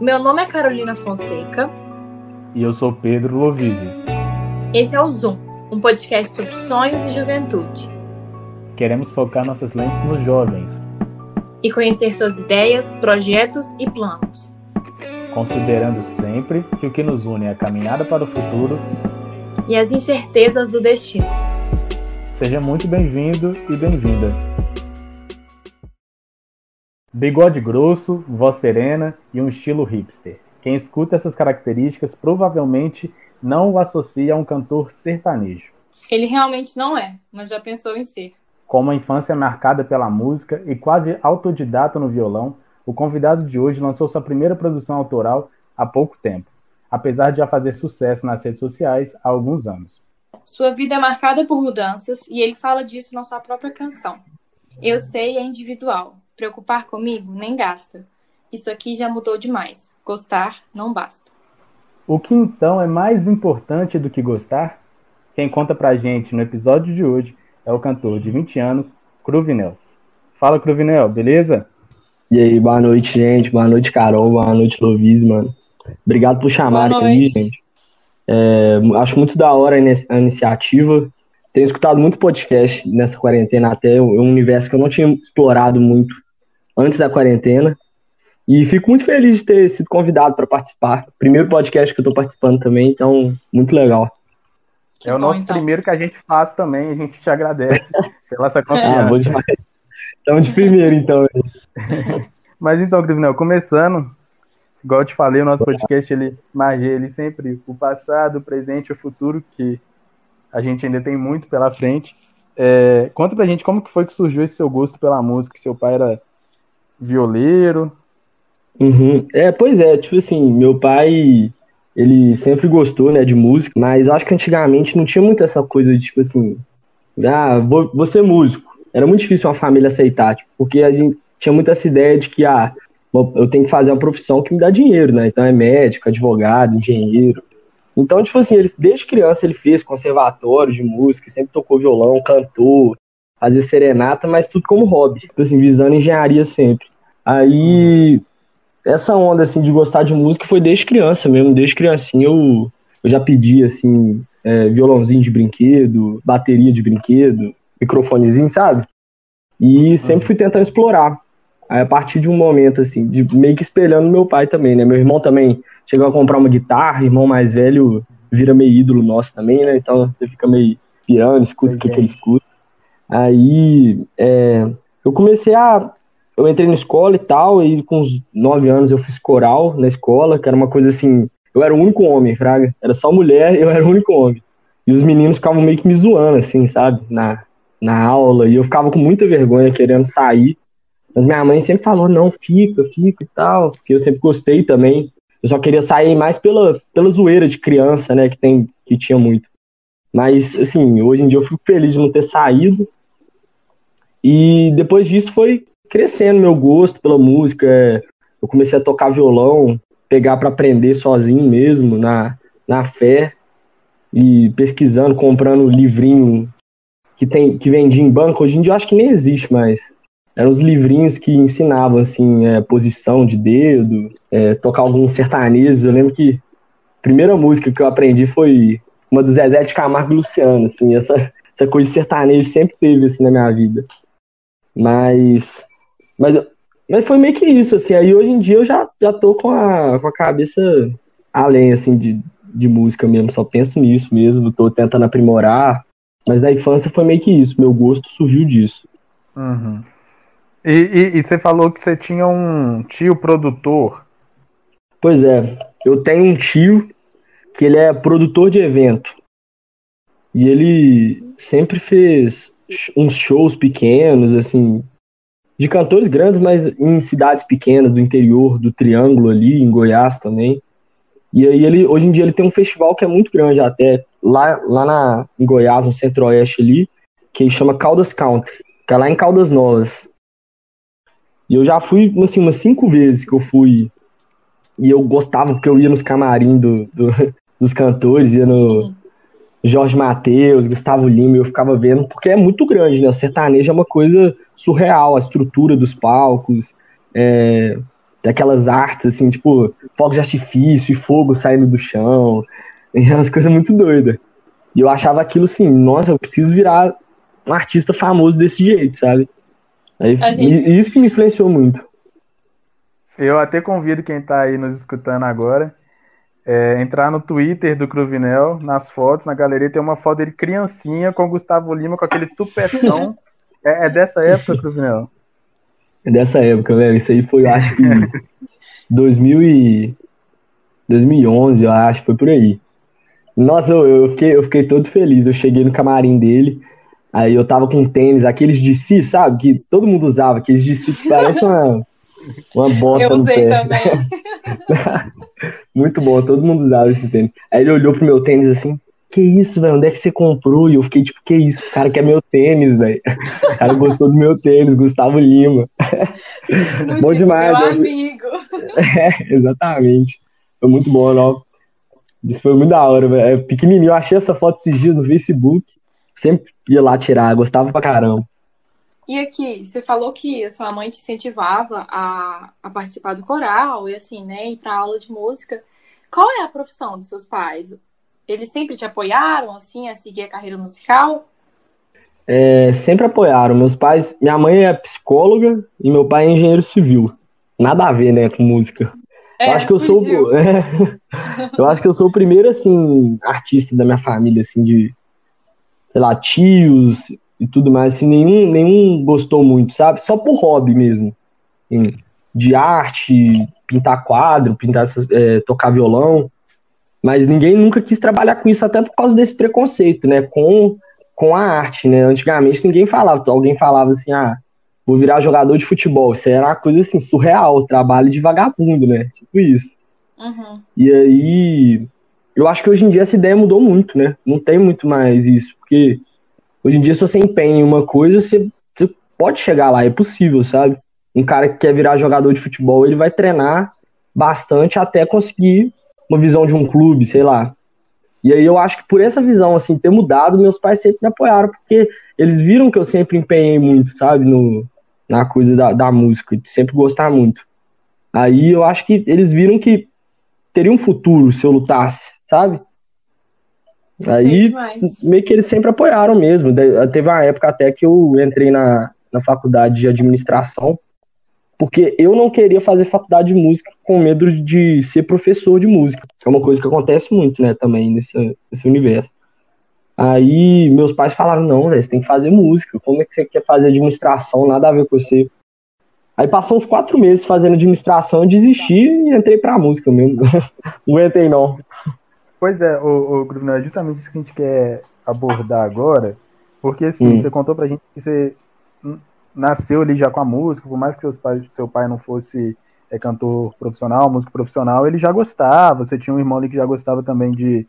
Meu nome é Carolina Fonseca. E eu sou Pedro Lovise. Esse é o Zoom, um podcast sobre sonhos e juventude. Queremos focar nossas lentes nos jovens. E conhecer suas ideias, projetos e planos. Considerando sempre que o que nos une é a caminhada para o futuro e as incertezas do destino. Seja muito bem-vindo e bem-vinda. Bigode grosso, voz serena e um estilo hipster. Quem escuta essas características provavelmente não o associa a um cantor sertanejo. Ele realmente não é, mas já pensou em ser. Com uma infância marcada pela música e quase autodidata no violão, o convidado de hoje lançou sua primeira produção autoral há pouco tempo, apesar de já fazer sucesso nas redes sociais há alguns anos. Sua vida é marcada por mudanças e ele fala disso na sua própria canção. Eu sei é individual, Preocupar comigo nem gasta. Isso aqui já mudou demais. Gostar não basta. O que então é mais importante do que gostar? Quem conta pra gente no episódio de hoje é o cantor de 20 anos, Cruvinel. Fala, Cruvinel, beleza? E aí, boa noite, gente. Boa noite, Carol. Boa noite, Lovis, mano. Obrigado por chamar aqui, gente. É, acho muito da hora a iniciativa. Tenho escutado muito podcast nessa quarentena, até um universo que eu não tinha explorado muito antes da quarentena. E fico muito feliz de ter sido convidado para participar. Primeiro podcast que eu estou participando também, então, muito legal. Que é o bom, nosso então. primeiro que a gente faz também, a gente te agradece pela essa confiança. Ah, bom demais. Estamos de primeiro, então. Mas então, Crivinel, começando, igual eu te falei, o nosso podcast, ele margeia ele sempre o passado, o presente e o futuro, que a gente ainda tem muito pela frente. É, conta pra gente como que foi que surgiu esse seu gosto pela música, seu pai era violeiro. Uhum. É, pois é, tipo assim, meu pai, ele sempre gostou, né, de música, mas acho que antigamente não tinha muito essa coisa de, tipo assim, ah, vou, vou ser músico. Era muito difícil uma família aceitar, tipo, porque a gente tinha muito essa ideia de que, ah, eu tenho que fazer uma profissão que me dá dinheiro, né, então é médico, advogado, engenheiro. Então, tipo assim, ele, desde criança ele fez conservatório de música, sempre tocou violão, cantou, fazer serenata, mas tudo como hobby, tipo assim, visando engenharia sempre. Aí, essa onda, assim, de gostar de música foi desde criança mesmo, desde criancinha eu, eu já pedi, assim, é, violãozinho de brinquedo, bateria de brinquedo, microfonezinho, sabe? E sempre fui tentando explorar. Aí, a partir de um momento, assim, de meio que espelhando meu pai também, né? Meu irmão também chegou a comprar uma guitarra, irmão mais velho vira meio ídolo nosso também, né? Então você fica meio pirando, escuta o que, que ele escuta. Aí é, eu comecei a. Eu entrei na escola e tal, e com uns nove anos eu fiz coral na escola, que era uma coisa assim. Eu era o único homem, Fraga. Era só mulher eu era o único homem. E os meninos ficavam meio que me zoando, assim, sabe? Na, na aula. E eu ficava com muita vergonha querendo sair. Mas minha mãe sempre falou: não, fica, fica e tal. Porque eu sempre gostei também. Eu só queria sair mais pela, pela zoeira de criança, né? Que, tem, que tinha muito. Mas, assim, hoje em dia eu fico feliz de não ter saído. E depois disso foi crescendo meu gosto pela música. Eu comecei a tocar violão, pegar para aprender sozinho mesmo, na, na fé, e pesquisando, comprando livrinho que, tem, que vendia em banco. Hoje em dia eu acho que nem existe mais. Eram os livrinhos que ensinavam, assim, é, posição de dedo, é, tocar alguns sertanejos. Eu lembro que a primeira música que eu aprendi foi uma do Zezé de Camargo e Luciano, assim, essa, essa coisa de sertanejo sempre teve, assim, na minha vida. Mas, mas, mas foi meio que isso, assim. Aí hoje em dia eu já, já tô com a, com a cabeça além, assim, de, de música mesmo. Só penso nisso mesmo, tô tentando aprimorar. Mas na infância foi meio que isso, meu gosto surgiu disso. Uhum. E, e, e, você falou que você tinha um tio produtor. Pois é, eu tenho um tio que ele é produtor de evento. E ele sempre fez uns shows pequenos, assim, de cantores grandes, mas em cidades pequenas do interior, do Triângulo ali, em Goiás também. E aí ele, hoje em dia ele tem um festival que é muito grande até, lá, lá na, em Goiás, no centro-oeste ali, que chama Caldas Country, que é lá em Caldas Novas. E eu já fui, assim, umas cinco vezes que eu fui, e eu gostava, porque eu ia nos camarim do, do dos cantores, ia no, Jorge Mateus, Gustavo Lima, eu ficava vendo, porque é muito grande, né? O sertanejo é uma coisa surreal, a estrutura dos palcos, é, daquelas artes, assim, tipo, fogos de artifício e fogo saindo do chão. E umas coisas muito doidas. E eu achava aquilo assim, nossa, eu preciso virar um artista famoso desse jeito, sabe? Aí, gente... Isso que me influenciou muito. Eu até convido quem está aí nos escutando agora é, entrar no Twitter do Cruvinel, nas fotos, na galeria, tem uma foto dele criancinha com o Gustavo Lima com aquele tupetão. é, é, dessa época, Cruvinel? É dessa época, velho. Isso aí foi, acho que 2000 e... 2011, eu acho, foi por aí. Nossa, eu, eu, fiquei, eu fiquei todo feliz. Eu cheguei no camarim dele, aí eu tava com tênis, aqueles de si, sabe? Que todo mundo usava, aqueles de si que parecem uma, uma bota. Eu usei também. Muito bom, todo mundo usava esse tênis. Aí ele olhou pro meu tênis assim, que isso, velho? Onde é que você comprou? E eu fiquei tipo, que isso? O cara quer meu tênis, velho. O cara gostou do meu tênis, Gustavo Lima. bom demais. Meu amigo. É, exatamente. Foi muito bom, não. Isso foi muito da hora, velho. É pequenininho. Eu achei essa foto esses dias no Facebook. Sempre ia lá tirar, gostava pra caramba. E aqui, você falou que a sua mãe te incentivava a, a participar do coral e assim, né, ir para aula de música. Qual é a profissão dos seus pais? Eles sempre te apoiaram assim a seguir a carreira musical? É, sempre apoiaram. Meus pais, minha mãe é psicóloga e meu pai é engenheiro civil. Nada a ver, né, com música. É, eu acho que eu sou, é, eu acho que eu sou o primeiro assim artista da minha família assim de sei lá, tios, e tudo mais, assim, nenhum, nenhum gostou muito, sabe? Só por hobby mesmo. Assim, de arte, pintar quadro, pintar, é, tocar violão. Mas ninguém nunca quis trabalhar com isso, até por causa desse preconceito, né? Com, com a arte, né? Antigamente ninguém falava, alguém falava assim, ah, vou virar jogador de futebol. Isso era uma coisa assim, surreal, trabalho de vagabundo, né? Tipo isso. Uhum. E aí, eu acho que hoje em dia essa ideia mudou muito, né? Não tem muito mais isso, porque Hoje em dia, se você empenha em uma coisa, você, você pode chegar lá, é possível, sabe? Um cara que quer virar jogador de futebol, ele vai treinar bastante até conseguir uma visão de um clube, sei lá. E aí eu acho que por essa visão, assim, ter mudado, meus pais sempre me apoiaram, porque eles viram que eu sempre empenhei muito, sabe, no, na coisa da, da música, de sempre gostar muito. Aí eu acho que eles viram que teria um futuro se eu lutasse, sabe? Aí, meio que eles sempre apoiaram mesmo. Teve uma época até que eu entrei na, na faculdade de administração, porque eu não queria fazer faculdade de música com medo de ser professor de música. É uma coisa que acontece muito, né, também nesse, nesse universo. Aí meus pais falaram, não, véio, você tem que fazer música. Como é que você quer fazer administração? Nada a ver com você. Aí passou uns quatro meses fazendo administração, eu desisti e entrei pra música mesmo. não aguentei, não. Pois é, o, o é justamente isso que a gente quer abordar agora, porque assim, hum. você contou pra gente que você nasceu ali já com a música, por mais que seus pais, seu pai não fosse é, cantor profissional, músico profissional, ele já gostava, você tinha um irmão ali que já gostava também de,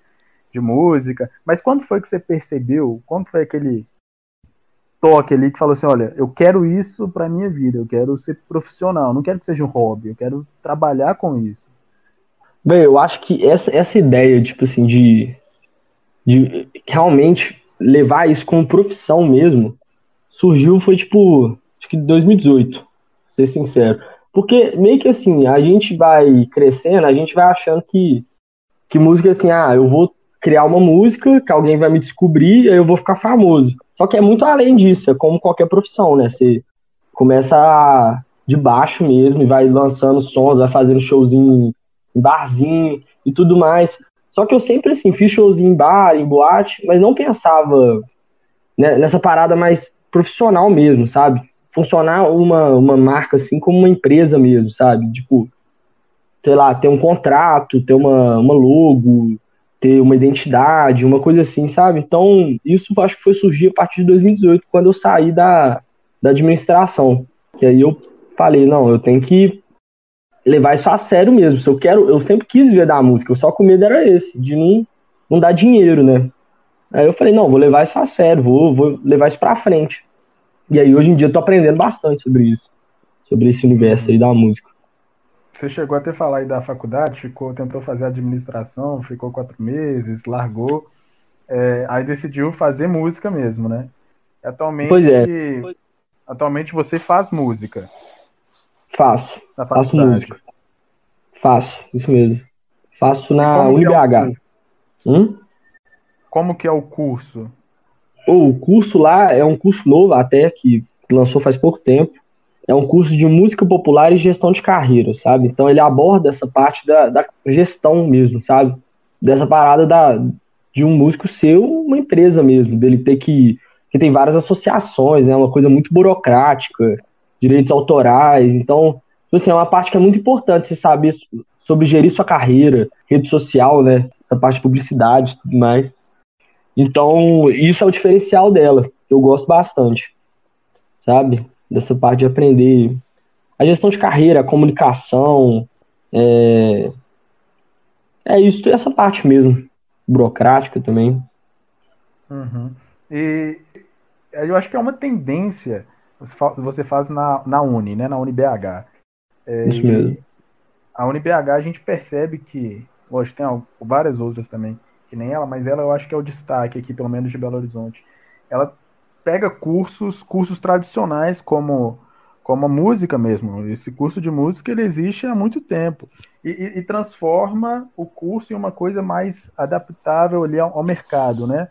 de música, mas quando foi que você percebeu, quando foi aquele toque ali que falou assim, olha, eu quero isso pra minha vida, eu quero ser profissional, não quero que seja um hobby, eu quero trabalhar com isso. Bem, eu acho que essa, essa ideia, tipo assim, de, de realmente levar isso como profissão mesmo, surgiu, foi tipo, acho que 2018, ser sincero. Porque meio que assim, a gente vai crescendo, a gente vai achando que, que música é assim, ah, eu vou criar uma música que alguém vai me descobrir e eu vou ficar famoso. Só que é muito além disso, é como qualquer profissão, né? Você começa de baixo mesmo e vai lançando sons, vai fazendo showzinho em barzinho e tudo mais. Só que eu sempre, assim, fiz showzinho em bar, em boate, mas não pensava né, nessa parada mais profissional mesmo, sabe? Funcionar uma, uma marca, assim, como uma empresa mesmo, sabe? Tipo, sei lá, ter um contrato, ter uma, uma logo, ter uma identidade, uma coisa assim, sabe? Então, isso acho que foi surgir a partir de 2018, quando eu saí da, da administração. Que aí eu falei, não, eu tenho que levar isso a sério mesmo. Se eu quero, eu sempre quis viver da música, só com medo era esse, de não, não dar dinheiro, né? Aí eu falei, não, vou levar isso a sério, vou, vou levar isso pra frente. E aí hoje em dia eu tô aprendendo bastante sobre isso, sobre esse universo aí da música. Você chegou a ter falar aí da faculdade, ficou, tentou fazer administração, ficou quatro meses, largou, é, aí decidiu fazer música mesmo, né? Atualmente, pois é. atualmente você faz música. Faço. Faço música. Faço, isso mesmo. Faço na UniBH. É hum? Como que é o curso? O curso lá é um curso novo até, que lançou faz pouco tempo. É um curso de música popular e gestão de carreira, sabe? Então ele aborda essa parte da, da gestão mesmo, sabe? Dessa parada da, de um músico ser uma empresa mesmo, dele ter que. que tem várias associações, né? Uma coisa muito burocrática, direitos autorais. Então, tipo assim, é uma parte que é muito importante você saber sobre gerir sua carreira, rede social, né? Essa parte de publicidade e tudo mais. Então, isso é o diferencial dela, eu gosto bastante, sabe? Dessa parte de aprender a gestão de carreira, a comunicação, é, é isso, essa parte mesmo, burocrática também. Uhum. E eu acho que é uma tendência você faz na, na Uni, né? Na UniBH. É, isso mesmo. A UniBH a gente percebe que, lógico, tem várias outras também, que nem ela, mas ela eu acho que é o destaque aqui, pelo menos de Belo Horizonte. Ela pega cursos, cursos tradicionais como como a música mesmo. Esse curso de música ele existe há muito tempo e, e, e transforma o curso em uma coisa mais adaptável ali ao, ao, mercado, né?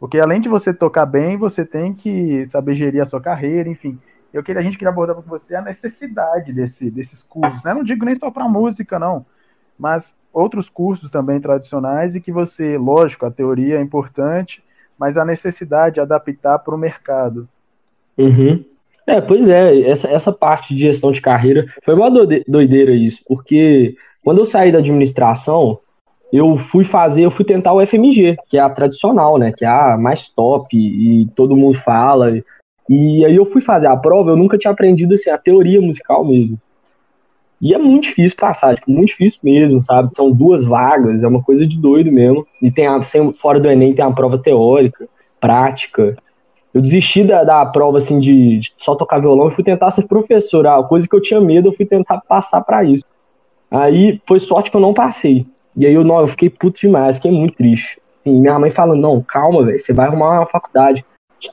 Porque além de você tocar bem, você tem que saber gerir a sua carreira, enfim. Eu queria a gente queria abordar com você a necessidade desse, desses cursos. Né? Não digo nem só para música, não, mas outros cursos também tradicionais e que você, lógico, a teoria é importante, mas a necessidade de adaptar para o mercado. Uhum. É, pois é, essa, essa parte de gestão de carreira foi uma doideira isso, porque quando eu saí da administração, eu fui fazer, eu fui tentar o FMG, que é a tradicional, né, que é a mais top e todo mundo fala. E aí eu fui fazer a prova, eu nunca tinha aprendido assim a teoria musical mesmo. E é muito difícil passar, tipo, muito difícil mesmo, sabe? São duas vagas, é uma coisa de doido mesmo. E tem a, sem, fora do Enem tem a prova teórica, prática. Eu desisti da, da prova, assim, de, de só tocar violão e fui tentar ser professor. A coisa que eu tinha medo, eu fui tentar passar para isso. Aí foi sorte que eu não passei. E aí eu, não, eu fiquei puto demais, fiquei muito triste. Assim, minha mãe falando, não, calma, velho, você vai arrumar uma faculdade.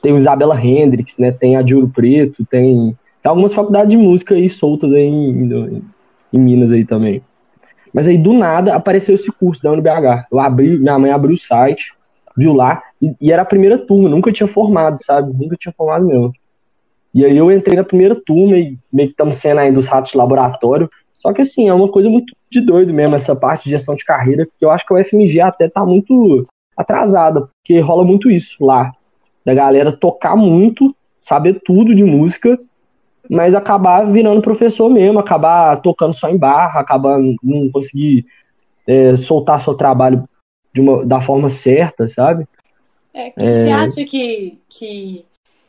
Tem o Isabela Hendricks, né? Tem a de Ouro Preto, tem, tem algumas faculdades de música aí soltas aí em, em Minas aí também. Mas aí do nada apareceu esse curso da UNBH. Eu abri, minha mãe abriu o site, viu lá, e, e, era a primeira turma, nunca tinha formado, sabe? Nunca tinha formado mesmo. E aí eu entrei na primeira turma e meio que estamos sendo ainda os ratos de laboratório. Só que assim, é uma coisa muito de doido mesmo, essa parte de gestão de carreira, que eu acho que o FMG até tá muito atrasada, porque rola muito isso lá. Da galera tocar muito, saber tudo de música, mas acabar virando professor mesmo, acabar tocando só em barra, acabar não conseguir é, soltar seu trabalho de uma, da forma certa, sabe? É, que é... Você acha que, que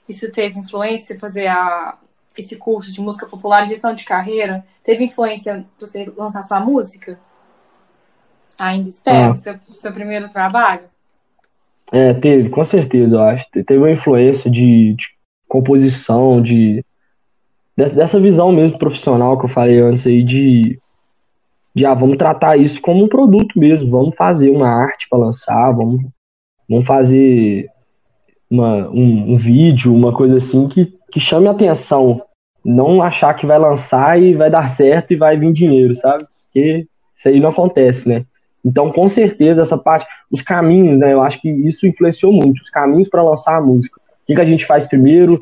isso teve influência, fazer a, esse curso de música popular e gestão de carreira, teve influência você lançar sua música? Ainda espera ah. seu, seu primeiro trabalho? É, teve, com certeza, eu acho. Teve uma influência de, de composição, de dessa visão mesmo profissional que eu falei antes aí de, de ah, vamos tratar isso como um produto mesmo, vamos fazer uma arte para lançar, vamos, vamos fazer uma, um, um, vídeo, uma coisa assim que, que chame a atenção, não achar que vai lançar e vai dar certo e vai vir dinheiro, sabe? Porque isso aí não acontece, né? Então, com certeza, essa parte, os caminhos, né? Eu acho que isso influenciou muito, os caminhos para lançar a música. O que, que a gente faz primeiro,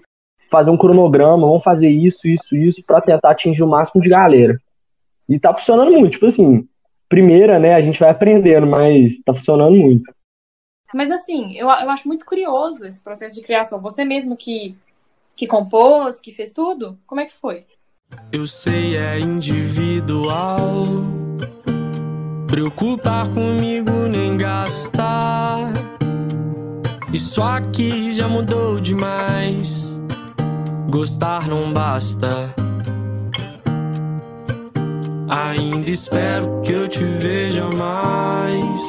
fazer um cronograma, vamos fazer isso, isso, isso, para tentar atingir o máximo de galera. E tá funcionando muito, tipo assim, primeira, né, a gente vai aprendendo, mas tá funcionando muito. Mas assim, eu, eu acho muito curioso esse processo de criação. Você mesmo que, que compôs, que fez tudo, como é que foi? Eu sei, é individual. Preocupar comigo nem gastar. Isso aqui já mudou demais. Gostar não basta. Ainda espero que eu te veja mais.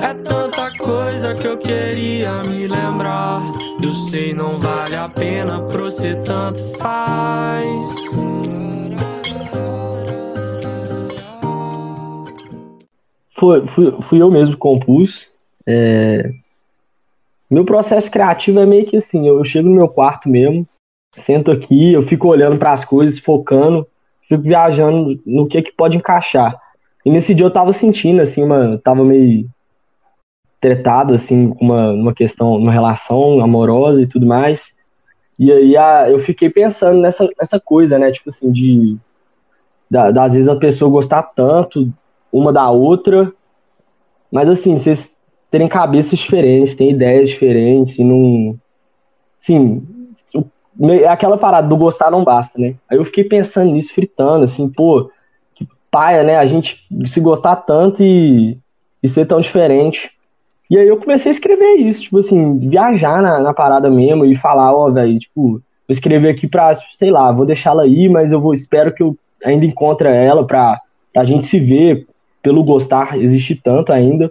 É tanta coisa que eu queria me lembrar. Eu sei, não vale a pena pra você tanto faz. Foi, fui, fui eu mesmo que compus. É... Meu processo criativo é meio que assim: eu chego no meu quarto mesmo, sento aqui, eu fico olhando para as coisas, focando, fico viajando no que que pode encaixar. E nesse dia eu tava sentindo, assim, uma, tava meio tretado, assim, uma, uma questão, uma relação amorosa e tudo mais. E aí a, eu fiquei pensando nessa, nessa coisa, né, tipo assim, de, da, das vezes a pessoa gostar tanto uma da outra, mas assim, vocês terem cabeças diferentes, têm ideias diferentes, e não. Sim, é aquela parada do gostar não basta, né? Aí eu fiquei pensando nisso, fritando, assim, pô, que paia, né? A gente se gostar tanto e, e ser tão diferente. E aí eu comecei a escrever isso, tipo assim, viajar na, na parada mesmo e falar, ó, oh, velho, tipo, vou escrever aqui pra, sei lá, vou deixá-la aí, mas eu vou, espero que eu ainda encontre ela pra, pra gente se ver, pelo gostar existe tanto ainda.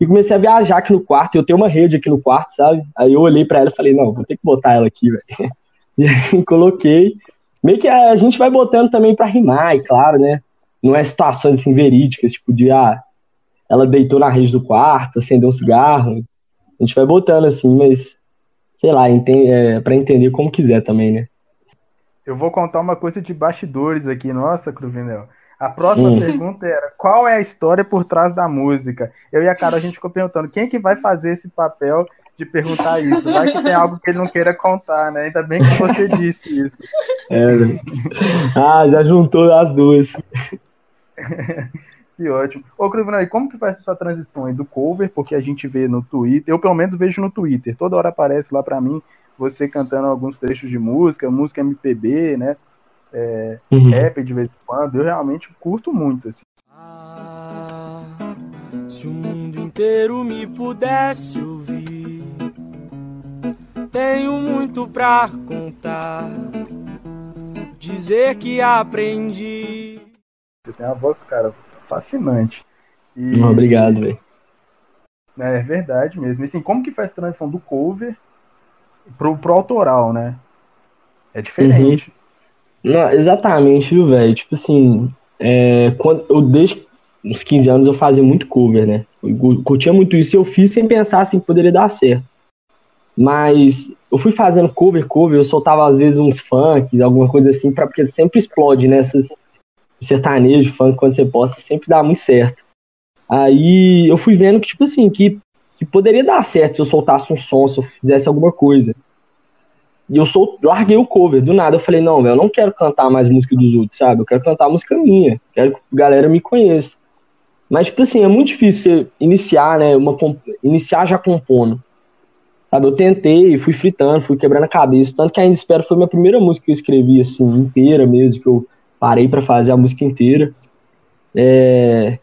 E comecei a viajar aqui no quarto, eu tenho uma rede aqui no quarto, sabe? Aí eu olhei para ela e falei, não, vou ter que botar ela aqui, velho. E aí coloquei. Meio que a, gente vai botando também para rimar, e claro, né? Não é situações assim verídicas, tipo de, ah, ela deitou na rede do quarto, acendeu um cigarro. A gente vai botando assim, mas sei lá, é, para entender como quiser também, né? Eu vou contar uma coisa de bastidores aqui, nossa, Cruvinel. A próxima hum. pergunta era: qual é a história por trás da música? Eu e a cara a gente ficou perguntando quem é que vai fazer esse papel de perguntar isso. Vai que tem algo que ele não queira contar, né? Ainda bem que você disse isso. É, né? ah, já juntou as duas. que ótimo. Ô, Crivino, como que faz a sua transição aí do cover? Porque a gente vê no Twitter, eu pelo menos vejo no Twitter, toda hora aparece lá para mim você cantando alguns trechos de música, música MPB, né? é, uhum. rap de vez em quando, eu realmente curto muito. Assim. Ah, se o mundo inteiro me pudesse ouvir, tenho muito pra contar, dizer que aprendi. Você tem uma voz, cara, fascinante. E... Obrigado, velho. É, é verdade mesmo. E assim, como que faz a transição do cover pro, pro autoral, né? É diferente. Uhum. Não, exatamente, viu, velho? Tipo assim, é, quando eu desde uns 15 anos eu fazia muito cover, né? Eu curtia muito isso e eu fiz sem pensar assim que poderia dar certo. Mas eu fui fazendo cover, cover, eu soltava às vezes uns funks, alguma coisa assim, pra, porque sempre explode nessas né? Sertanejo, funk, quando você posta, sempre dá muito certo. Aí eu fui vendo que, tipo assim, que, que poderia dar certo se eu soltasse um som, se eu fizesse alguma coisa. E eu sou, larguei o cover, do nada eu falei, não, velho, eu não quero cantar mais música dos outros, sabe? Eu quero cantar música minha, quero que a galera me conheça. Mas, tipo assim, é muito difícil você iniciar, né, uma, iniciar já compondo. Sabe, eu tentei, fui fritando, fui quebrando a cabeça, tanto que ainda espero foi minha primeira música que eu escrevi, assim, inteira mesmo, que eu parei para fazer a música inteira. É...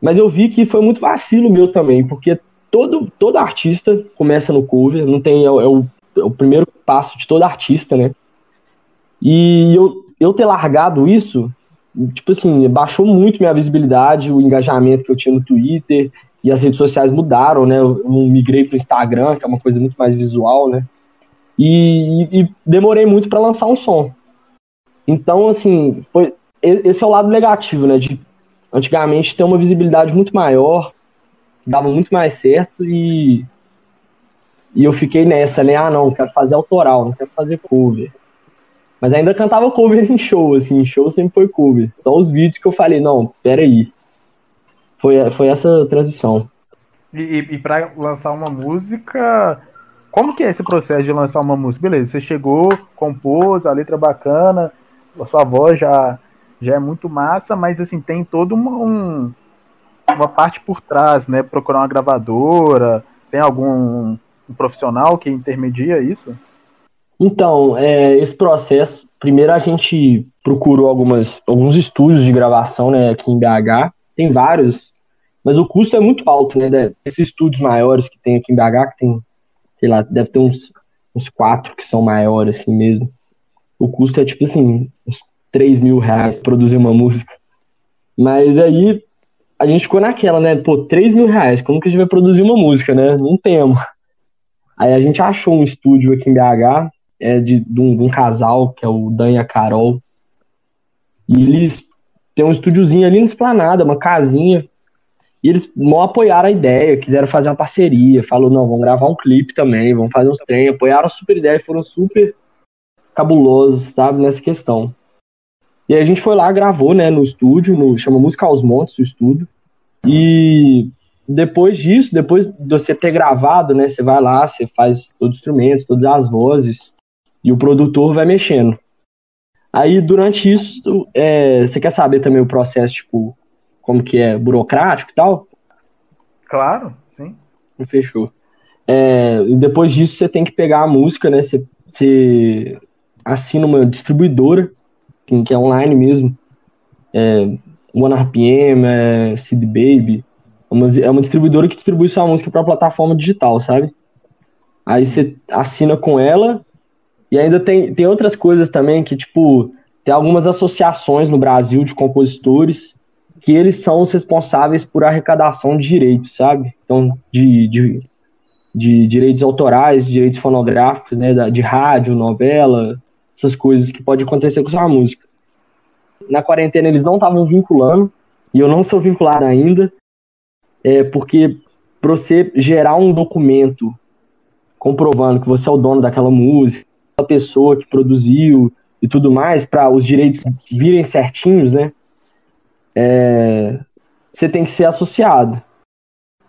Mas eu vi que foi muito vacilo meu também, porque todo, todo artista começa no cover, não tem, é, é o é o primeiro passo de todo artista, né? E eu, eu ter largado isso, tipo assim, baixou muito minha visibilidade, o engajamento que eu tinha no Twitter, e as redes sociais mudaram, né? Eu, migrei para o Instagram, que é uma coisa muito mais visual, né? E, e demorei muito para lançar um som. Então, assim, foi, esse é o lado negativo, né? De antigamente ter uma visibilidade muito maior, dava muito mais certo e e eu fiquei nessa, né? Ah, não, quero fazer autoral, não quero fazer cover. Mas ainda cantava cover em show, assim, show sempre foi cover. Só os vídeos que eu falei, não, peraí. Foi, foi essa transição. E, e, para lançar uma música, como que é esse processo de lançar uma música? Beleza, você chegou, compôs, a letra bacana, a sua voz já, já é muito massa, mas assim, tem toda uma, um, uma parte por trás, né? Procurar uma gravadora, tem algum um profissional que intermedia isso? Então, é, esse processo, primeiro a gente procurou algumas, alguns estúdios de gravação né, aqui em BH, tem vários, mas o custo é muito alto, né? Esses estúdios maiores que tem aqui em BH, que tem, sei lá, deve ter uns, uns quatro que são maiores assim mesmo. O custo é tipo assim, uns 3 mil reais produzir uma música. Mas aí a gente ficou naquela, né? Pô, 3 mil reais, como que a gente vai produzir uma música, né? Não temos. Aí a gente achou um estúdio aqui em BH, é de, de, um, de um casal, que é o Dan e a Carol. E eles têm um estúdiozinho ali no Esplanada, uma casinha. E eles não apoiaram a ideia, quiseram fazer uma parceria. Falou, não, vamos gravar um clipe também, vamos fazer uns trem. Apoiaram a super ideia, foram super cabulosos, sabe, nessa questão. E aí a gente foi lá, gravou, né, no estúdio, no, chama Música aos Montes, o estúdio. E depois disso, depois de você ter gravado, né, você vai lá, você faz todos os instrumentos, todas as vozes, e o produtor vai mexendo. Aí, durante isso, é, você quer saber também o processo, tipo, como que é burocrático e tal? Claro, sim. Fechou. É, depois disso, você tem que pegar a música, né? Você, você assina uma distribuidora, assim, que é online mesmo. É, OneRPM, é Seed Baby. É uma, é uma distribuidora que distribui sua música para plataforma digital, sabe? Aí você assina com ela e ainda tem, tem outras coisas também que, tipo, tem algumas associações no Brasil de compositores que eles são os responsáveis por arrecadação de direitos, sabe? Então, de, de, de direitos autorais, direitos fonográficos, né? De rádio, novela, essas coisas que pode acontecer com sua música. Na quarentena eles não estavam vinculando, e eu não sou vinculado ainda, é porque para você gerar um documento comprovando que você é o dono daquela música, a pessoa que produziu e tudo mais, para os direitos virem certinhos, né? É, você tem que ser associado.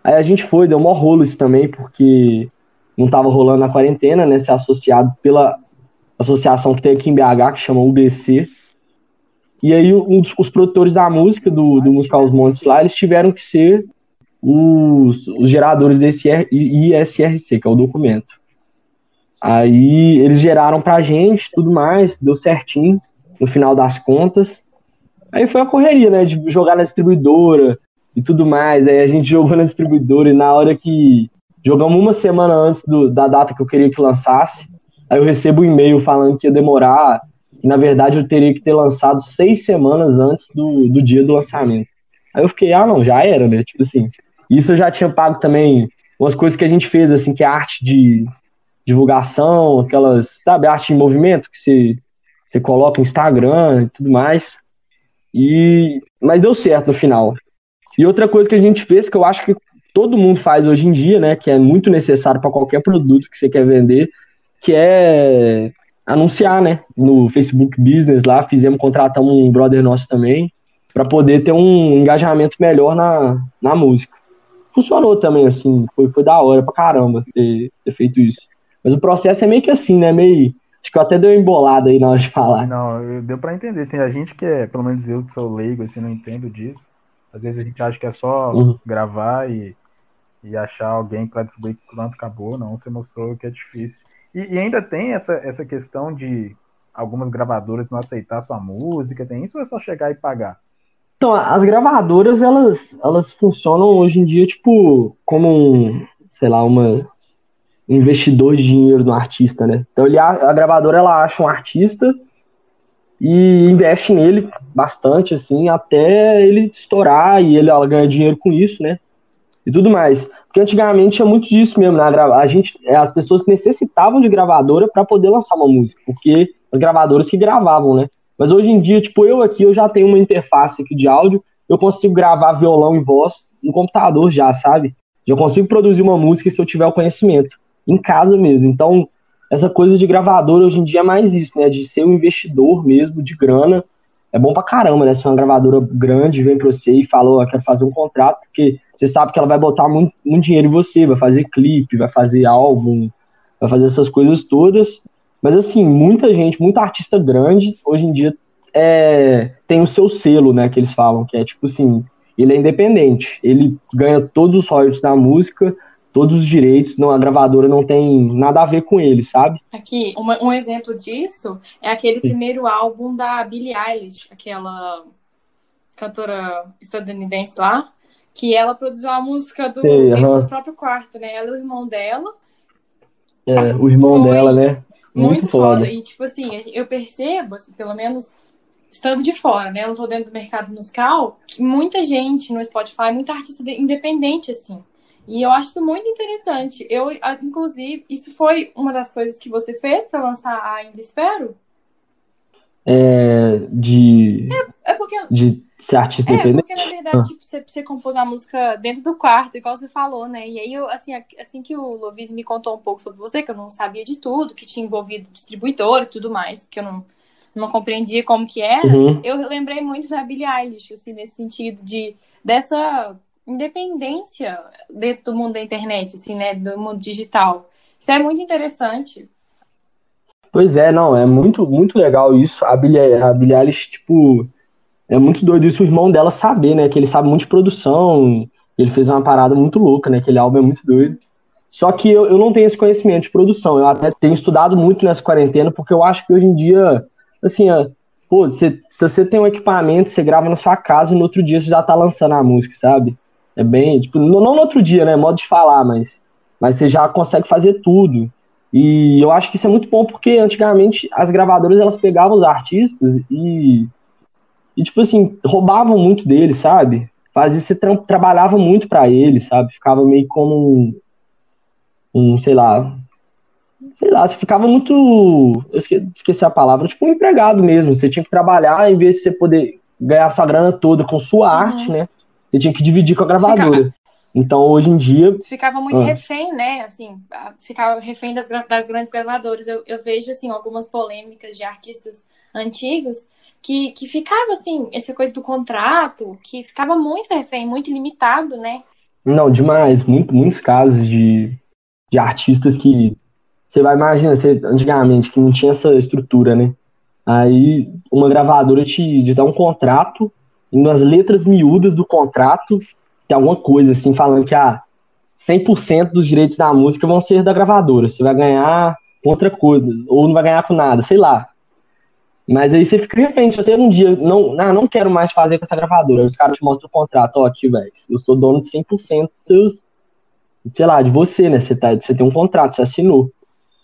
Aí a gente foi, deu um rolo isso também, porque não estava rolando na quarentena, né? Ser associado pela associação que tem aqui em BH, que chama UBC. E aí um dos, os produtores da música, do, do Musical Os Montes lá, eles tiveram que ser os, os geradores desse ISRC, que é o documento. Aí eles geraram pra gente, tudo mais, deu certinho no final das contas. Aí foi a correria, né, de jogar na distribuidora e tudo mais. Aí a gente jogou na distribuidora e na hora que jogamos uma semana antes do, da data que eu queria que lançasse, aí eu recebo um e-mail falando que ia demorar e na verdade eu teria que ter lançado seis semanas antes do, do dia do lançamento. Aí eu fiquei, ah não, já era, né? Tipo assim, isso eu já tinha pago também umas coisas que a gente fez, assim, que é arte de divulgação, aquelas, sabe, arte em movimento que você, você coloca Instagram e tudo mais. E, mas deu certo no final. E outra coisa que a gente fez, que eu acho que todo mundo faz hoje em dia, né, que é muito necessário para qualquer produto que você quer vender, que é anunciar, né, no Facebook Business lá, fizemos, contratamos um brother nosso também, para poder ter um engajamento melhor na, na música. Funcionou também, assim, foi, foi da hora pra caramba ter, ter feito isso. Mas o processo é meio que assim, né? Meio. Acho que eu até deu uma embolada aí na hora de falar. Não, deu para entender. Assim, a gente que é, pelo menos eu que sou leigo, assim, não entendo disso. Às vezes a gente acha que é só uhum. gravar e, e achar alguém para distribuir pronto, acabou. Não, você mostrou que é difícil. E, e, ainda tem essa, essa questão de algumas gravadoras não aceitar sua música, tem isso ou é só chegar e pagar? Então, as gravadoras, elas, elas funcionam hoje em dia, tipo, como um, sei lá, uma investidor de dinheiro no artista, né? Então ele, a, gravadora ela acha um artista e investe nele bastante, assim, até ele estourar e ele ela ganha dinheiro com isso, né? E tudo mais. Porque antigamente tinha muito disso mesmo, né? A gente, é, as pessoas necessitavam de gravadora para poder lançar uma música, porque as gravadoras que gravavam, né? Mas hoje em dia, tipo, eu aqui, eu já tenho uma interface aqui de áudio, eu consigo gravar violão e voz no computador já, sabe? Já consigo produzir uma música se eu tiver o conhecimento em casa mesmo. Então, essa coisa de gravador hoje em dia é mais isso, né? De ser um investidor mesmo, de grana. É bom pra caramba, né? Se uma gravadora grande vem pra você e fala, ó, oh, quero fazer um contrato, porque você sabe que ela vai botar muito, muito dinheiro em você, vai fazer clipe, vai fazer álbum, vai fazer essas coisas todas. Mas assim, muita gente, muita artista grande, hoje em dia é, tem o seu selo, né? Que eles falam, que é tipo assim, ele é independente, ele ganha todos os royalties da música, todos os direitos, não, a gravadora não tem nada a ver com ele, sabe? Aqui, uma, um exemplo disso é aquele Sim. primeiro álbum da Billie Eilish, aquela cantora estadunidense lá, que ela produziu a música do, Sei, dentro do próprio quarto, né? Ela e o irmão dela. É, o irmão dela, né? Muito, muito foda. foda. E, tipo assim, eu percebo, assim, pelo menos estando de fora, né? Eu não tô dentro do mercado musical, que muita gente no Spotify, muita artista independente, assim, e eu acho isso muito interessante. Eu, inclusive, isso foi uma das coisas que você fez para lançar a Ainda Espero? É, de, é, é porque, de ser artista é, independente? porque, na verdade, ah. tipo, você, você compôs a música dentro do quarto, igual você falou, né? E aí, eu, assim, assim que o Lovis me contou um pouco sobre você, que eu não sabia de tudo, que tinha envolvido distribuidor e tudo mais, que eu não, não compreendia como que era, Uhum. eu lembrei muito da Billie Eilish, assim, nesse sentido de dessa independência dentro do mundo da internet, assim, né, do mundo digital. Isso é muito interessante. Pois é, não, é muito, muito legal isso. A Billie, a Billie Eilish, tipo, é muito doido isso o irmão dela saber, né? Que ele sabe muito de produção, ele fez uma parada muito louca, né? Aquele álbum é muito doido. Só que eu, eu não tenho esse conhecimento de produção. Eu até tenho estudado muito nessa quarentena, porque eu acho que hoje em dia, assim, pô, você- se você tem um equipamento, você grava na sua casa e no outro dia você já tá lançando a música, sabe? É bem, tipo, não, não no outro dia, né? Modo de falar, mas, mas você já consegue fazer tudo. E eu acho que isso é muito bom porque antigamente as gravadoras elas pegavam os artistas e, e tipo assim, roubavam muito deles, sabe? Fazia, você tra trabalhava muito pra eles, sabe? Ficava meio como um, um, sei lá, sei lá, você ficava muito, eu esque- esqueci a palavra, tipo um empregado mesmo. Você tinha que trabalhar em vez de você poder ganhar sua grana toda com sua arte, né? Você tinha que dividir com a gravadora. Então hoje em dia Ficava muito Ah. refém, né, assim, ficava refém das, das grandes gravadoras. Eu, eu vejo, assim, algumas polêmicas de artistas antigos que, que ficava, assim, essa coisa do contrato, que ficava muito refém, muito limitado, né? Não, demais. Muito, muitos casos de, de artistas que você vai imaginar, você, antigamente, que não tinha essa estrutura, né? Aí uma gravadora te, te dá um contrato, nas letras miúdas do contrato, tem alguma coisa assim, falando que ah, 100% dos direitos da música vão ser da gravadora. Você vai ganhar com outra coisa, ou não vai ganhar com nada, sei lá. Mas aí você fica refém, se você um dia não, ah, não quero mais fazer com essa gravadora, os caras te mostram o contrato, ó, aqui, velho, eu sou dono de 100% dos seus, sei lá, de você, né, você, tá, você tem um contrato, você assinou.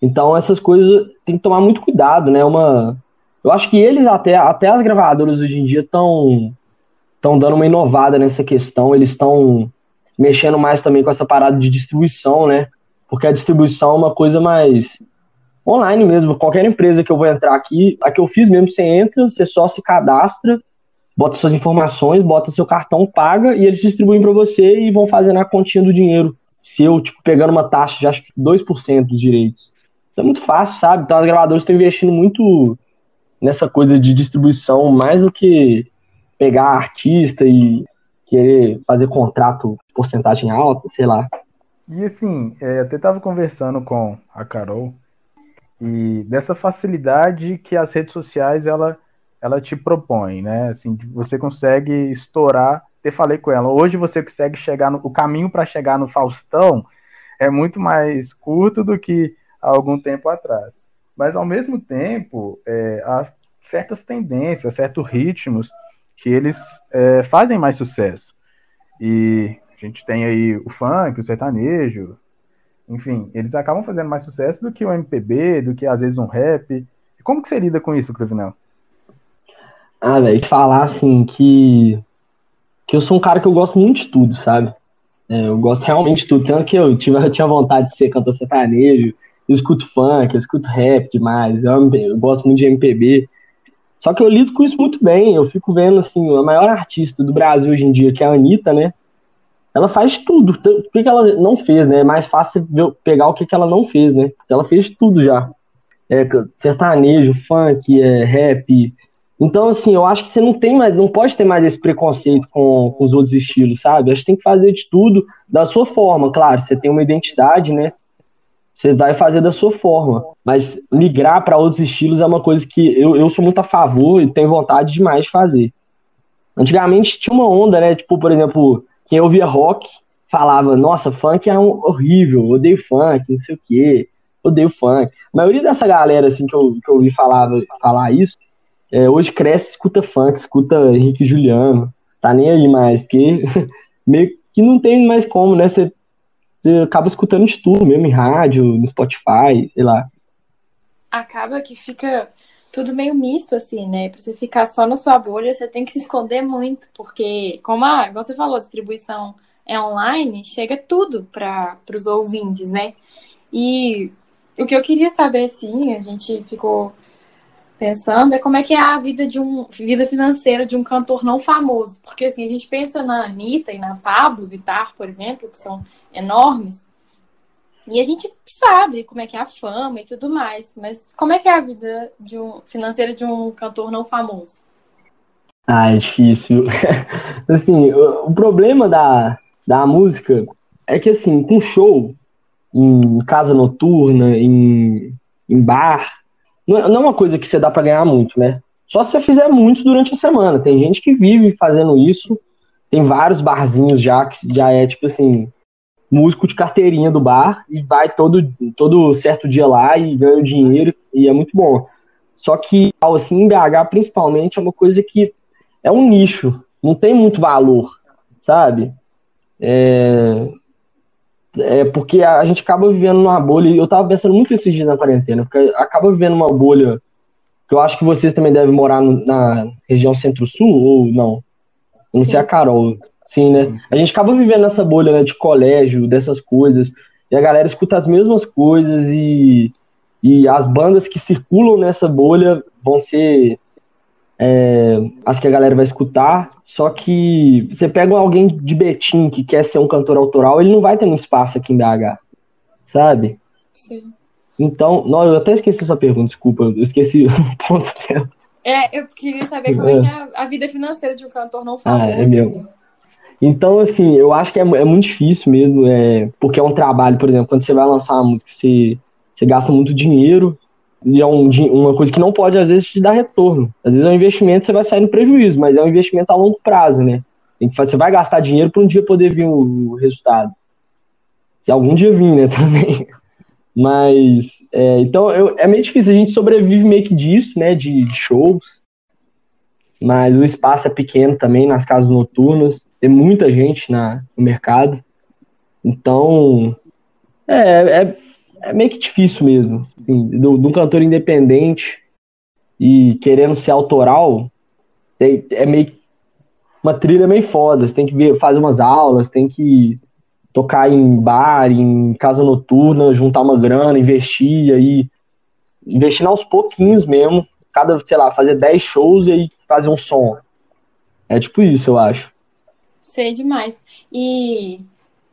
Então essas coisas tem que tomar muito cuidado, né, uma... Eu acho que eles até, até as gravadoras hoje em dia estão estão dando uma inovada nessa questão, eles estão mexendo mais também com essa parada de distribuição, né, porque a distribuição é uma coisa mais online mesmo. Qualquer empresa que eu vou entrar aqui, a que eu fiz mesmo, você entra, você só se cadastra, bota suas informações, bota seu cartão, paga e eles distribuem para você e vão fazer na continha do dinheiro seu, tipo, pegando uma taxa de acho que 2% dos direitos. Isso é muito fácil, sabe? Então as gravadoras estão investindo muito nessa coisa de distribuição, mais do que pegar artista e querer fazer contrato porcentagem alta, sei lá. E assim, é, até estava conversando com a Carol e dessa facilidade que as redes sociais ela, ela te propõe, né? Assim, você consegue estourar. Até falei com ela, hoje você consegue chegar no o caminho para chegar no Faustão é muito mais curto do que há algum tempo atrás. Mas ao mesmo tempo, é, há certas tendências, certos ritmos que eles é, fazem mais sucesso. E a gente tem aí o funk, o sertanejo, enfim, eles acabam fazendo mais sucesso do que o MPB, do que às vezes um rap. Como que você lida com isso, Cruvinel? Ah, velho, falar assim que que eu sou um cara que eu gosto muito de tudo, sabe? É, eu gosto realmente de tudo, tanto que eu, tive, eu tinha vontade de ser cantor sertanejo, eu escuto funk, eu escuto rap demais, eu, eu gosto muito de MPB. Só que eu lido com isso muito bem, eu fico vendo assim, a maior artista do Brasil hoje em dia, que é a Anitta, né? Ela faz tudo. O que, que ela não fez, né? É mais fácil pegar o que, que ela não fez, né? Porque ela fez tudo já. É, sertanejo, funk, é, rap, então, assim, eu acho que você não tem mais, não pode ter mais esse preconceito com, com os outros estilos, sabe? Acho que tem que fazer de tudo da sua forma, claro. Você tem uma identidade, né? Você vai fazer da sua forma. Mas migrar para outros estilos é uma coisa que eu, eu sou muito a favor e tenho vontade demais de fazer. Antigamente tinha uma onda, né? Tipo, por exemplo, quem ouvia rock falava, nossa, funk é um horrível, odeio funk, não sei o quê, odeio funk. A maioria dessa galera, assim, que eu, que eu ouvi falava, falar isso, é, hoje cresce, escuta funk, escuta Henrique Juliano, tá nem aí mais, porque meio que não tem mais como, né? Você, você acaba escutando de tudo, mesmo em rádio, no Spotify, sei lá. Acaba que fica tudo meio misto, assim, né? Pra você ficar só na sua bolha, você tem que se esconder muito, porque, como a, igual você falou, distribuição é online, chega tudo para os ouvintes, né? E o que eu queria saber, assim, a gente ficou pensando é como é que é a vida de um vida financeira de um cantor não famoso, porque assim a gente pensa na Anitta e na Pablo Vittar, por exemplo, que são enormes, E a gente sabe como é que é a fama e tudo mais, mas como é que é a vida de um financeira de um cantor não famoso? Ah, é difícil. assim, o, o, problema da, da música é que, assim, com show, em casa noturna, em, em bar, não é, é uma coisa que você dá para ganhar muito, né? Só se você fizer muito durante a semana. Tem gente que vive fazendo isso. Tem vários barzinhos já que já é tipo assim, músico de carteirinha do bar e vai todo, todo certo dia lá e ganha o dinheiro e é muito bom. Só que, assim, em BH, principalmente, é uma coisa que é um nicho, não tem muito valor, sabe? É, é porque a gente acaba vivendo numa bolha, e eu tava pensando muito esses dias na quarentena, porque acaba vivendo uma bolha que eu acho que vocês também devem morar no, na região centro-sul, ou não? Eu não Sim. sei a Carol. Sim, né? A gente acaba vivendo nessa bolha né, de colégio, dessas coisas, e a galera escuta as mesmas coisas e, e as bandas que circulam nessa bolha vão ser é, as que a galera vai escutar, só que você pega alguém de Betim que quer ser um cantor autoral, ele não vai ter muito espaço aqui em BH, sabe? Sim. Então, não, eu até esqueci sua pergunta, desculpa, eu esqueci o ponto dela. É, eu queria saber como é, que é a vida financeira de um cantor não famoso. Ah, é mesmo. Assim. Então, assim, eu acho que é, é, muito difícil mesmo, é, porque é um trabalho, por exemplo, quando você vai lançar uma música, você, você gasta muito dinheiro, e é um, uma coisa que não pode, às vezes, te dar retorno. Às vezes é um investimento, você vai sair no prejuízo, mas é um investimento a longo prazo, né? Você vai gastar dinheiro para um dia poder vir o, o resultado. Se algum dia vir, né, também. Mas, é, então, eu, é meio difícil. A gente sobrevive meio que disso, né, de, de shows. Mas o espaço é pequeno também nas casas noturnas tem muita gente na, no mercado. Então, é, é, é meio que difícil mesmo. Assim, de um cantor independente e querendo ser autoral, tem, é meio uma trilha meio foda. Você tem que ver, fazer umas aulas, tem que tocar em bar, em casa noturna, juntar uma grana, investir aí, investir aos pouquinhos mesmo. Cada, sei lá, fazer 10 shows e aí fazer um som. É tipo isso, eu acho. Sei demais. E,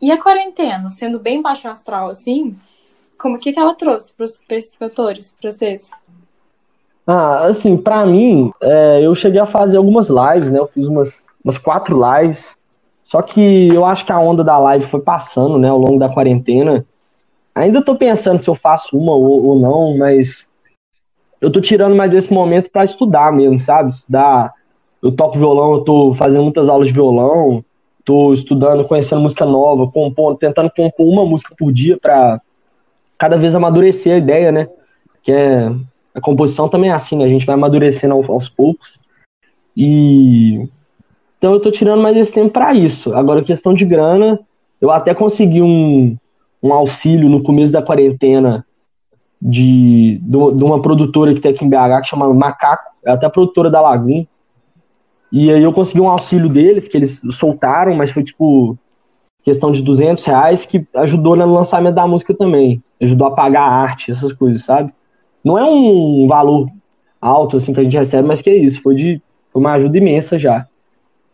e a quarentena, sendo bem baixo astral assim, como que, que ela trouxe para esses cantores, para vocês? Ah, assim, para mim, é, eu cheguei a fazer algumas lives, né? Eu fiz umas, umas quatro lives. Só que eu acho que a onda da live foi passando, né, ao longo da quarentena. Ainda tô pensando se eu faço uma ou, ou não, mas eu tô tirando mais esse momento para estudar mesmo, sabe? Estudar. Eu toco violão, eu tô fazendo muitas aulas de violão, tô estudando, conhecendo música nova, compondo, tentando compor uma música por dia para cada vez amadurecer a ideia, né? Que é a composição também é assim, né? A gente vai amadurecendo aos, poucos. E então eu tô tirando mais esse tempo para isso. Agora questão de grana, eu até consegui um, um auxílio no começo da quarentena de, de, uma produtora que tem aqui em BH que chama Macaco, é até produtora da Lagoon. E aí eu consegui um auxílio deles, que eles soltaram, mas foi tipo questão de 200 reais, que ajudou no lançamento da música também. Ajudou a pagar a arte, essas coisas, sabe? Não é um valor alto assim que a gente recebe, mas que é isso, foi, de, foi uma ajuda imensa já.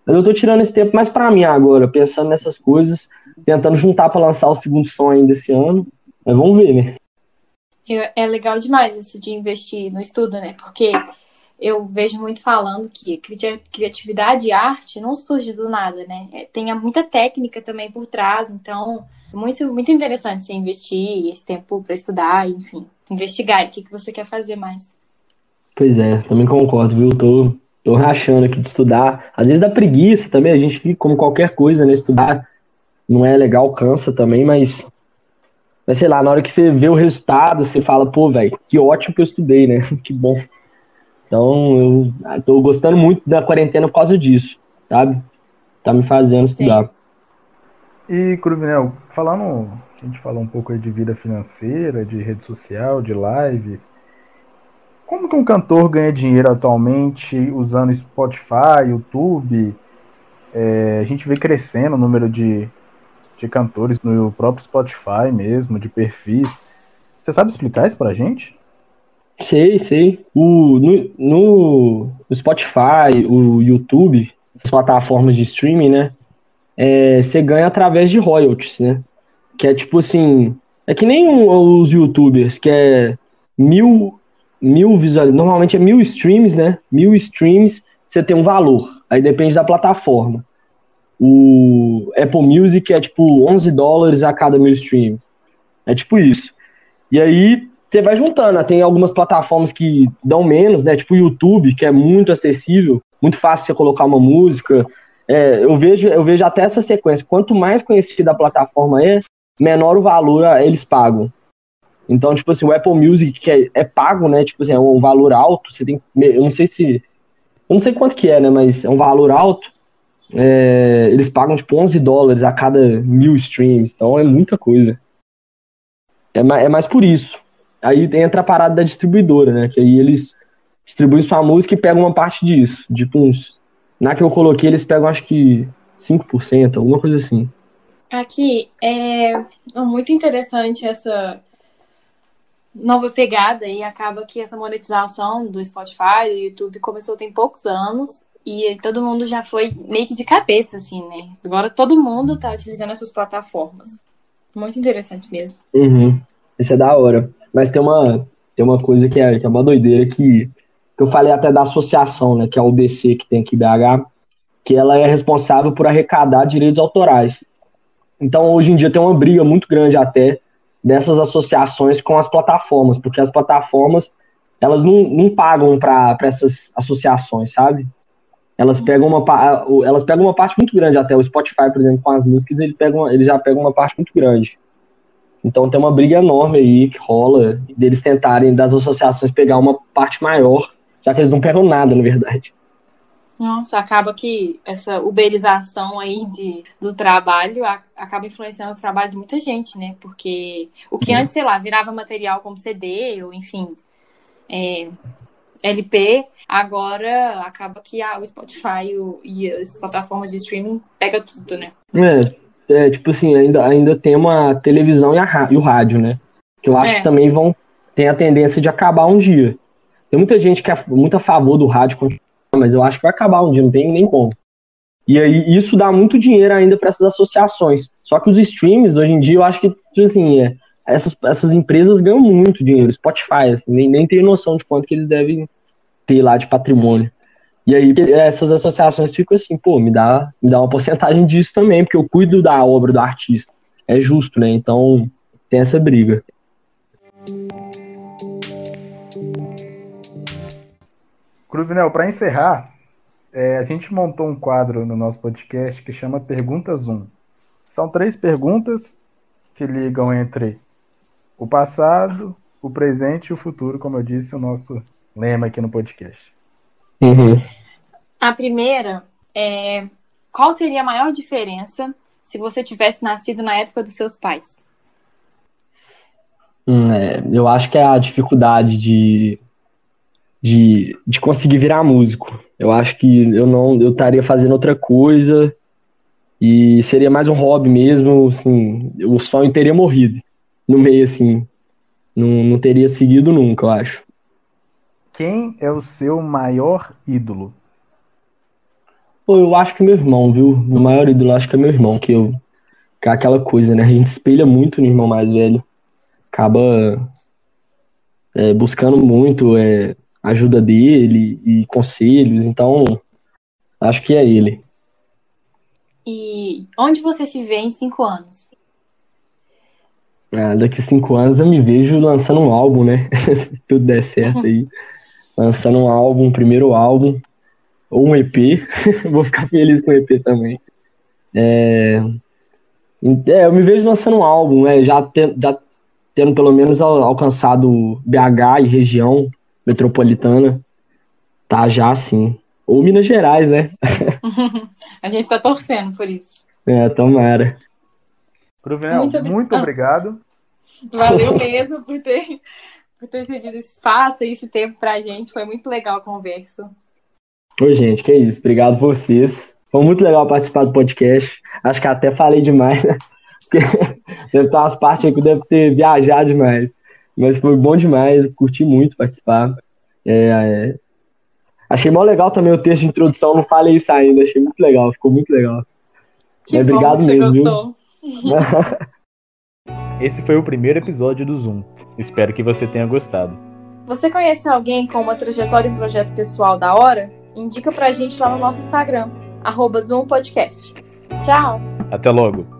Mas eu tô tirando esse tempo mais para mim agora, pensando nessas coisas, tentando juntar para lançar o segundo som ainda esse ano. Mas vamos ver, né? É legal demais isso de investir no estudo, né? Porque eu vejo muito falando que criatividade e arte não surge do nada, né? É, tem muita técnica também por trás, então muito muito interessante você investir esse tempo para estudar, enfim, investigar o que, que você quer fazer mais. Pois é, também concordo, viu? Tô, tô rachando aqui de estudar. Às vezes dá preguiça também, a gente fica como qualquer coisa, né? Estudar não é legal, cansa também, mas mas sei lá, na hora que você vê o resultado, você fala, pô, velho, que ótimo que eu estudei, né? que bom. Então, eu tô gostando muito da quarentena por causa disso, sabe? Tá me fazendo Sim. estudar. E, Cruvinel, falando, a gente falou um pouco aí de vida financeira, de rede social, de lives. Como que um cantor ganha dinheiro atualmente usando Spotify, YouTube? É, a gente vê crescendo o número de, de cantores no próprio Spotify mesmo, de perfis. Você sabe explicar isso pra gente? Sei, sei. O, no, no, Spotify, o YouTube, as plataformas de streaming, né? É, você ganha através de royalties, né? Que é tipo assim, É que nem os youtubers, que é mil, mil visualizações. Normalmente é mil streams, né? Mil streams, você tem um valor. Aí depende da plataforma. O Apple Music é tipo 11 dólares a cada mil streams. É tipo isso. E aí você vai juntando. Tem algumas plataformas que dão menos, né? Tipo o YouTube, que é muito acessível, muito fácil você colocar uma música. É, eu, vejo, eu vejo até essa sequência. Quanto mais conhecida a plataforma é, menor o valor eles pagam. Então, tipo assim, o Apple Music, que é, é pago, né? Tipo assim, é um valor alto. Você tem. Eu não sei se. Eu não sei quanto que é, né? Mas é um valor alto. É, eles pagam, tipo, 11 dólares a cada mil streams. Então é muita coisa. É, é mais por isso. Aí entra a parada da distribuidora, né? Que aí eles distribuem sua música e pegam uma parte disso. Tipo uns. Na que eu coloquei, eles pegam acho que 5%, alguma coisa assim. Aqui é muito interessante essa nova pegada e acaba que essa monetização do Spotify, do YouTube começou tem poucos anos e todo mundo já foi meio que de cabeça, assim, né? Agora todo mundo tá utilizando essas plataformas. Muito interessante mesmo. Uhum. Isso é da hora. Mas tem uma, tem uma coisa que é, que é uma doideira que, que eu falei até da associação, né? Que é a UDC que tem aqui BH, que ela é responsável por arrecadar direitos autorais. Então, hoje em dia tem uma briga muito grande até dessas associações com as plataformas, porque as plataformas elas não, não pagam para essas associações, sabe? Elas pegam uma elas pegam uma parte muito grande até o Spotify, por exemplo, com as músicas, ele pega uma, ele já pega uma parte muito grande. Então tem uma briga enorme aí que rola deles tentarem das associações pegar uma parte maior, já que eles não pegam nada, na verdade. Nossa, acaba que essa uberização aí de, do trabalho a, acaba influenciando o trabalho de muita gente, né? Porque o que uhum. antes, sei lá, virava material como CD, ou enfim, é, LP, agora acaba que a, o Spotify o, e as plataformas de streaming pega tudo, né? É, é tipo assim, ainda, ainda tem uma televisão e, a, e o rádio, né? Que eu acho é. que também vão ter a tendência de acabar um dia. Tem muita gente que é muito a favor do rádio mas eu acho que vai acabar um dia, não tem nem como. E aí isso dá muito dinheiro ainda para essas associações. Só que os streams, hoje em dia, eu acho que, tipo assim, é, essas, essas empresas ganham muito dinheiro. Spotify, assim, nem, nem tenho noção de quanto que eles devem ter lá de patrimônio. E aí essas associações ficam assim, pô, me dá, me dá uma porcentagem disso também, porque eu cuido da obra do artista. É justo, né? Então tem essa briga. Cruvinel, para encerrar, é, a gente montou um quadro no nosso podcast que chama Perguntas 1. São três perguntas que ligam entre o passado, o presente e o futuro, como eu disse, o nosso lema aqui no podcast. Uhum. A primeira é qual seria a maior diferença se você tivesse nascido na época dos seus pais? Hum, é, eu acho que é a dificuldade de de, de conseguir virar músico. Eu acho que eu não eu estaria fazendo outra coisa e seria mais um hobby mesmo, assim, o sonho teria morrido no meio assim. Não, não teria seguido nunca, eu acho. Quem é o seu maior ídolo? Pô, eu acho que meu irmão, viu? O maior ídolo acho que é meu irmão, que eu que é aquela coisa, né? A gente espelha muito no irmão mais velho. Acaba é, buscando muito é, ajuda dele e conselhos, então acho que é ele. E onde você se vê em cinco anos? Ah, daqui cinco anos eu me vejo lançando um álbum, né? Se tudo der certo aí. lançando um álbum, um primeiro álbum, ou um EP. Vou ficar feliz com o EP também. É... é... eu me vejo lançando um álbum, né? Já, te... já tendo pelo menos alcançado BH e região, metropolitana, tá já assim. Ou Minas Gerais, né? a gente tá torcendo por isso. É, tomara. Cruvinel, muito, muito ah. obrigado. Valeu mesmo por ter, por ter cedido esse espaço e esse tempo pra gente. Foi muito legal a conversa. Oi, gente, que isso. Obrigado a vocês. Foi muito legal participar do podcast. Acho que até falei demais, né? Porque deve ter umas partes aí que eu devo ter viajado demais. Mas foi bom demais, curti muito participar. É, é... Achei mó legal também o texto de introdução, não falei isso ainda, achei muito legal, ficou muito legal. Que é, obrigado mesmo. Você gostou. Esse foi o primeiro episódio do Zoom. Espero que você tenha gostado. Você conhece alguém com uma trajetória em projeto pessoal da hora? Indica pra gente lá no nosso Instagram, arroba Zoom Podcast. Tchau! Até logo!